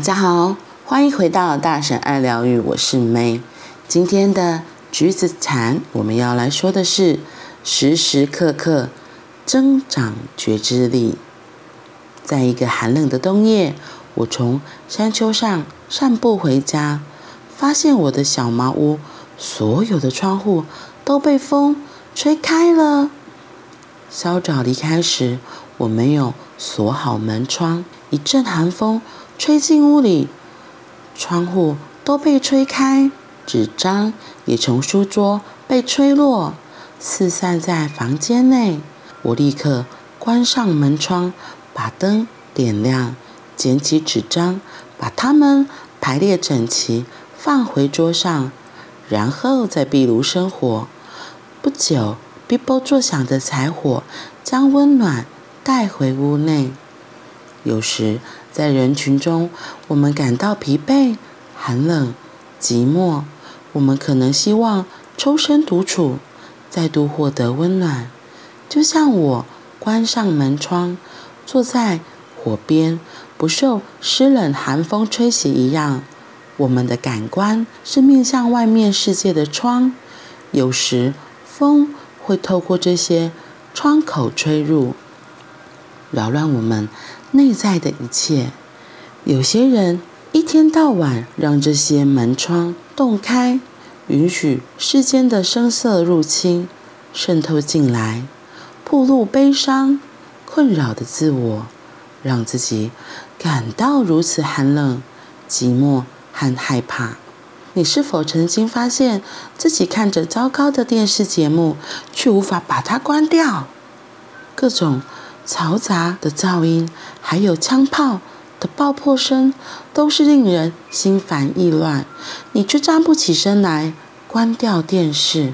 大家好，欢迎回到大婶爱疗愈，我是 May。今天的橘子禅，我们要来说的是时时刻刻增长觉知力。在一个寒冷的冬夜，我从山丘上散步回家，发现我的小茅屋所有的窗户都被风吹开了。稍早离开时，我没有锁好门窗，一阵寒风吹进屋里，窗户都被吹开，纸张也从书桌被吹落，四散在房间内。我立刻关上门窗，把灯点亮，捡起纸张，把它们排列整齐，放回桌上，然后再壁炉生火。不久，哔啵作响的柴火将温暖带回屋内。有时，在人群中，我们感到疲惫、寒冷、寂寞。我们可能希望抽身独处，再度获得温暖。就像我关上门窗，坐在火边，不受湿冷寒风吹袭一样。我们的感官是面向外面世界的窗，有时风会透过这些窗口吹入，扰乱我们。内在的一切，有些人一天到晚让这些门窗洞开，允许世间的声色入侵，渗透进来，暴露悲伤、困扰的自我，让自己感到如此寒冷、寂寞和害怕。你是否曾经发现自己看着糟糕的电视节目，却无法把它关掉？各种。嘈杂的噪音，还有枪炮的爆破声，都是令人心烦意乱。你却站不起身来关掉电视。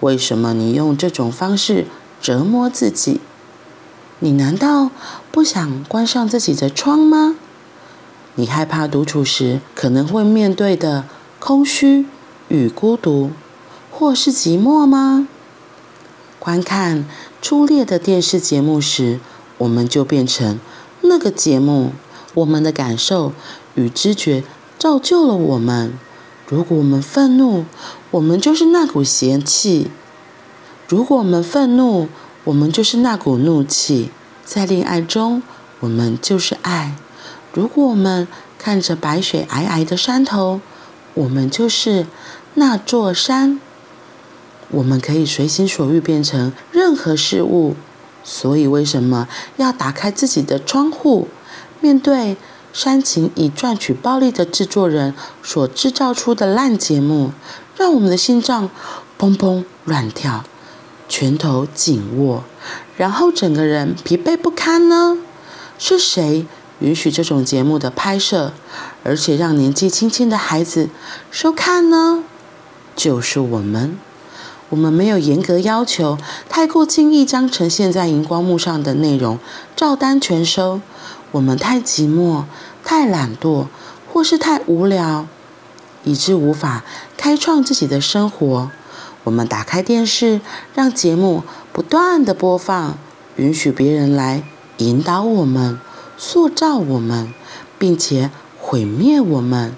为什么你用这种方式折磨自己？你难道不想关上自己的窗吗？你害怕独处时可能会面对的空虚与孤独，或是寂寞吗？观看初恋的电视节目时，我们就变成那个节目。我们的感受与知觉造就了我们。如果我们愤怒，我们就是那股邪气；如果我们愤怒，我们就是那股怒气。在恋爱中，我们就是爱；如果我们看着白雪皑皑的山头，我们就是那座山。我们可以随心所欲变成任何事物，所以为什么要打开自己的窗户，面对煽情以赚取暴利的制作人所制造出的烂节目，让我们的心脏砰砰乱跳，拳头紧握，然后整个人疲惫不堪呢？是谁允许这种节目的拍摄，而且让年纪轻轻的孩子收看呢？就是我们。我们没有严格要求，太过轻易将呈现在荧光幕上的内容照单全收。我们太寂寞、太懒惰，或是太无聊，以致无法开创自己的生活。我们打开电视，让节目不断地播放，允许别人来引导我们、塑造我们，并且毁灭我们。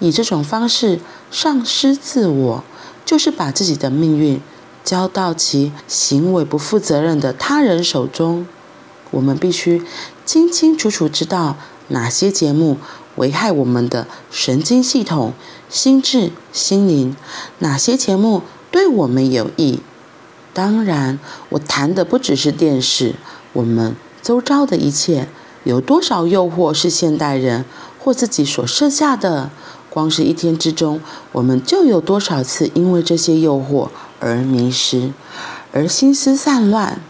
以这种方式丧失自我。就是把自己的命运交到其行为不负责任的他人手中。我们必须清清楚楚知道哪些节目危害我们的神经系统、心智、心灵，哪些节目对我们有益。当然，我谈的不只是电视，我们周遭的一切，有多少诱惑是现代人或自己所设下的？光是一天之中，我们就有多少次因为这些诱惑而迷失，而心思散乱？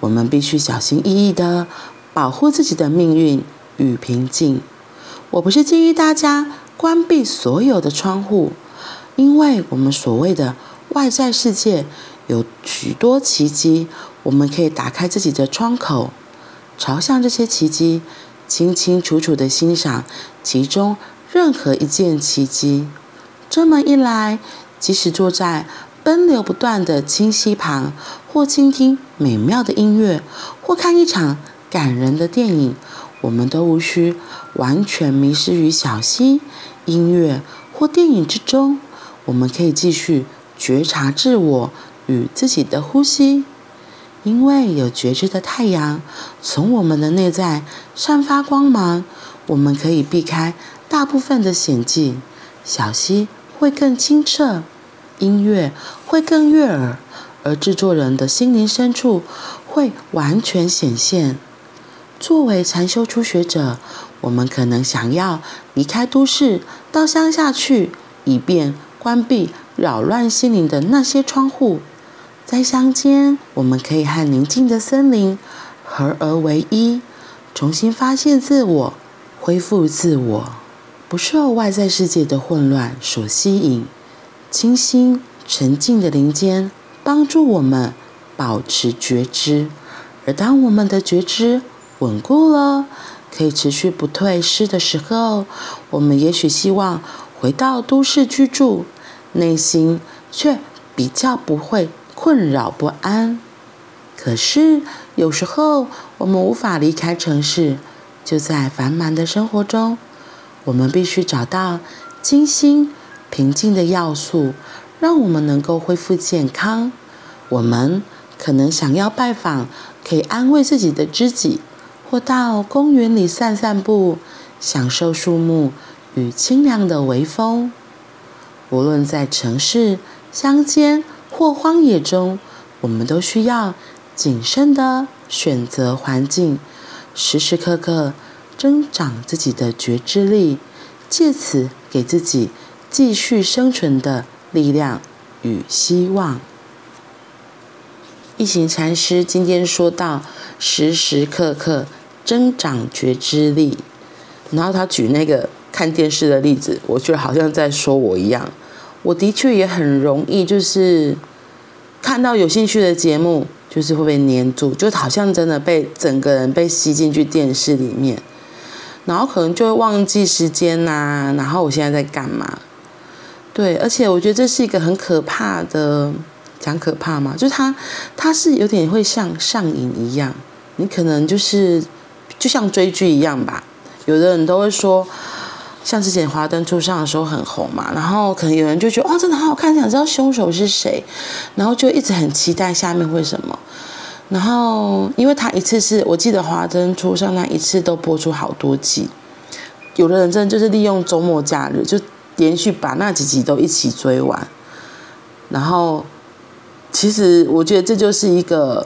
我们必须小心翼翼地保护自己的命运与平静。我不是建议大家关闭所有的窗户，因为我们所谓的外在世界有许多奇迹，我们可以打开自己的窗口，朝向这些奇迹，清清楚楚地欣赏其中。任何一件奇迹，这么一来，即使坐在奔流不断的清溪旁，或倾听美妙的音乐，或看一场感人的电影，我们都无需完全迷失于小溪、音乐或电影之中。我们可以继续觉察自我与自己的呼吸，因为有觉知的太阳从我们的内在散发光芒，我们可以避开大部分的险境。小溪会更清澈，音乐会更悦耳，而制作人的心灵深处会完全显现。作为禅修初学者，我们可能想要离开都市，到乡下去，以便关闭扰乱心灵的那些窗户。在乡间，我们可以和宁静的森林合而为一，重新发现自我，恢复自我，不受外在世界的混乱所吸引。清新沉静的林间，帮助我们保持觉知。而当我们的觉知，稳固了，可以持续不退失的时候，我们也许希望回到都市居住，内心却比较不会困扰不安。可是有时候我们无法离开城市，就在繁忙的生活中，我们必须找到静心平静的要素，让我们能够恢复健康。我们可能想要拜访可以安慰自己的知己。或到公园里散散步，享受树木与清凉的微风。无论在城市、乡间或荒野中，我们都需要谨慎的选择环境，时时刻刻增长自己的觉知力，借此给自己继续生存的力量与希望。一行禅师今天说到，时时刻刻。增长觉知力，然后他举那个看电视的例子，我觉得好像在说我一样。我的确也很容易，就是看到有兴趣的节目，就是会被黏住，就好像真的被整个人被吸进去电视里面，然后可能就会忘记时间呐、然后我现在在干嘛？对，而且我觉得这是一个很可怕的，讲可怕嘛，就是它它是有点会像上瘾一样，你可能就是。就像追剧一样吧，有的人都会说，像之前《华灯初上》的时候很红嘛，然后可能有人就觉得哦，真的好好看，想知道凶手是谁，然后就一直很期待下面会什么。然后因为他一次是我记得《华灯初上》那一次都播出好多集，有的人真的就是利用周末假日就连续把那几集都一起追完。然后其实我觉得这就是一个。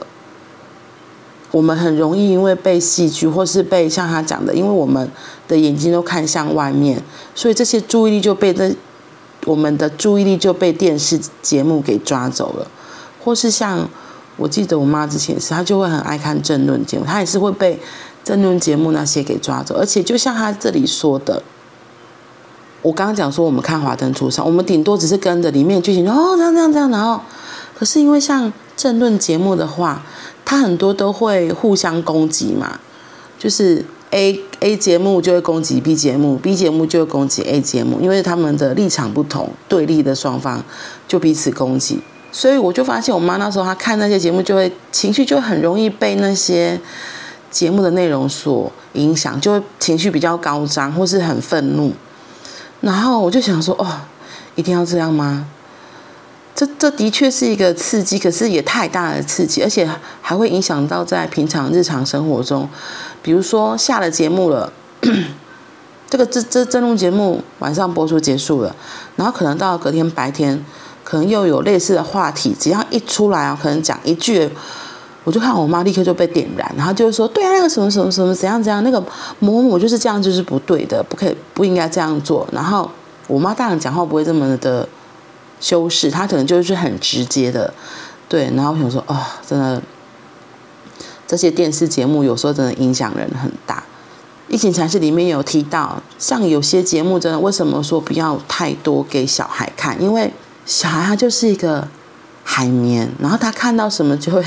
我们很容易因为被戏剧，或是被像他讲的，因为我们的眼睛都看向外面，所以这些注意力就被这我们的注意力就被电视节目给抓走了，或是像我记得我妈之前是，她就会很爱看政论节目，她也是会被政论节目那些给抓走，而且就像她这里说的，我刚刚讲说我们看《华灯初上》，我们顶多只是跟着里面剧情哦这样这样这样，然后可是因为像政论节目的话。它很多都会互相攻击嘛，就是 A A 节目就会攻击 B 节目，B 节目就会攻击 A 节目，因为他们的立场不同，对立的双方就彼此攻击。所以我就发现，我妈那时候她看那些节目，就会情绪就很容易被那些节目的内容所影响，就会情绪比较高涨，或是很愤怒。然后我就想说，哦，一定要这样吗？这这的确是一个刺激，可是也太大的刺激，而且还会影响到在平常日常生活中，比如说下了节目了，这个这这这录节目晚上播出结束了，然后可能到隔天白天，可能又有类似的话题，只要一出来啊，可能讲一句，我就看我妈立刻就被点燃，然后就是说，对啊，那个什么什么什么怎样怎样，那个某某就是这样，就是不对的，不可以不应该这样做。然后我妈当然讲话不会这么的。修饰，她可能就是很直接的，对。然后我想说，哦，真的，这些电视节目有时候真的影响人很大。一行禅师里面有提到，像有些节目真的，为什么说不要太多给小孩看？因为小孩他就是一个海绵，然后他看到什么就会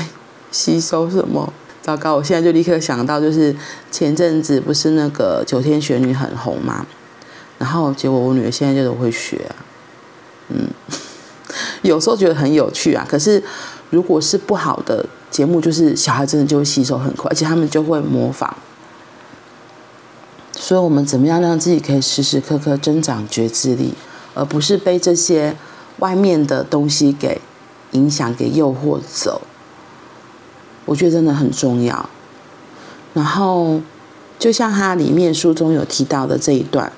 吸收什么。糟糕，我现在就立刻想到，就是前阵子不是那个九天玄女很红嘛，然后结果我女儿现在就都会学，嗯。有时候觉得很有趣啊，可是如果是不好的节目，就是小孩真的就会吸收很快，而且他们就会模仿。所以，我们怎么样让自己可以时时刻刻增长觉知力，而不是被这些外面的东西给影响、给诱惑走？我觉得真的很重要。然后，就像他里面书中有提到的这一段，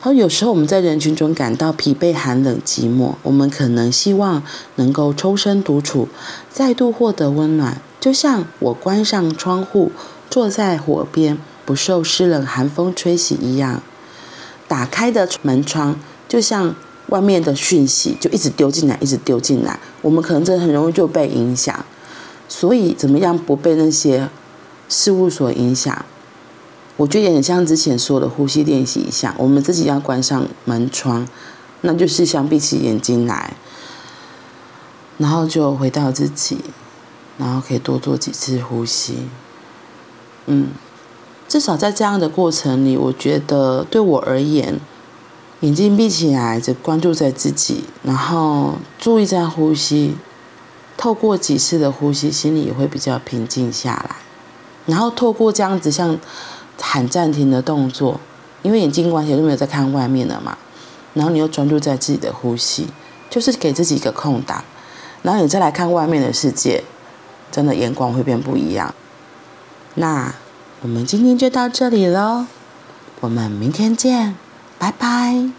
他说：“有时候我们在人群中感到疲惫、寒冷、寂寞，我们可能希望能够抽身独处，再度获得温暖。就像我关上窗户，坐在火边，不受湿冷寒风吹袭一样。打开的门窗，就像外面的讯息，就一直丢进来，一直丢进来。我们可能真的很容易就被影响。所以，怎么样不被那些事物所影响？”我觉得也很像之前说的呼吸练习一下，我们自己要关上门窗，那就是想闭起眼睛来，然后就回到自己，然后可以多做几次呼吸。嗯，至少在这样的过程里，我觉得对我而言，眼睛闭起来，只关注在自己，然后注意这样呼吸，透过几次的呼吸，心里也会比较平静下来，然后透过这样子像。喊暂停的动作，因为眼睛关起来就没有在看外面了嘛，然后你又专注在自己的呼吸，就是给自己一个空档，然后你再来看外面的世界，真的眼光会变不一样。那我们今天就到这里喽，我们明天见，拜拜。